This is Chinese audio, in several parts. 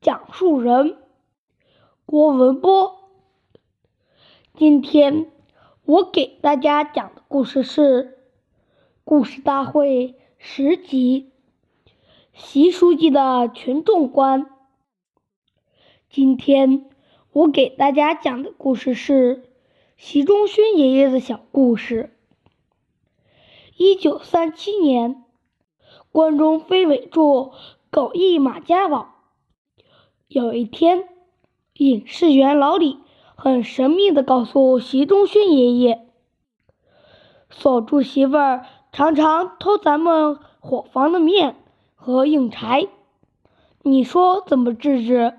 讲述人郭文波。今天我给大家讲的故事是《故事大会》十集《习书记的群众观》。今天我给大家讲的故事是习仲勋爷爷的小故事。一九三七年。关中飞尾处，狗驿马家堡。有一天，影视员老李很神秘地告诉习仲勋爷爷：“锁住媳妇儿常常偷咱们伙房的面和硬柴，你说怎么治治？”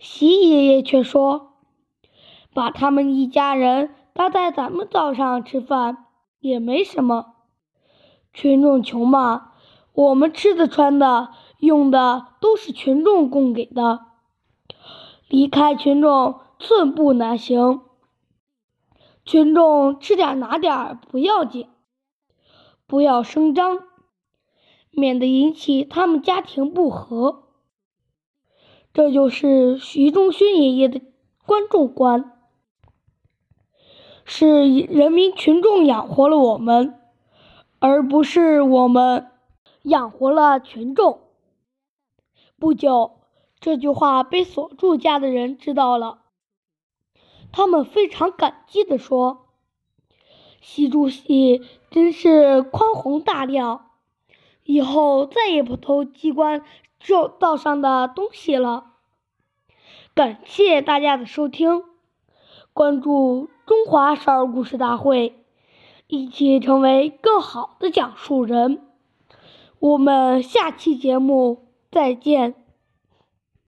习爷爷却说：“把他们一家人搭在咱们灶上吃饭也没什么。”群众穷嘛，我们吃的、穿的、用的都是群众供给的，离开群众寸步难行。群众吃点拿点不要紧，不要声张，免得引起他们家庭不和。这就是徐仲勋爷爷的观众观，是人民群众养活了我们。而不是我们养活了群众。不久，这句话被锁住家的人知道了，他们非常感激地说：“习主席真是宽宏大量，以后再也不偷机关灶灶上的东西了。”感谢大家的收听，关注中华少儿故事大会。一起成为更好的讲述人。我们下期节目再见。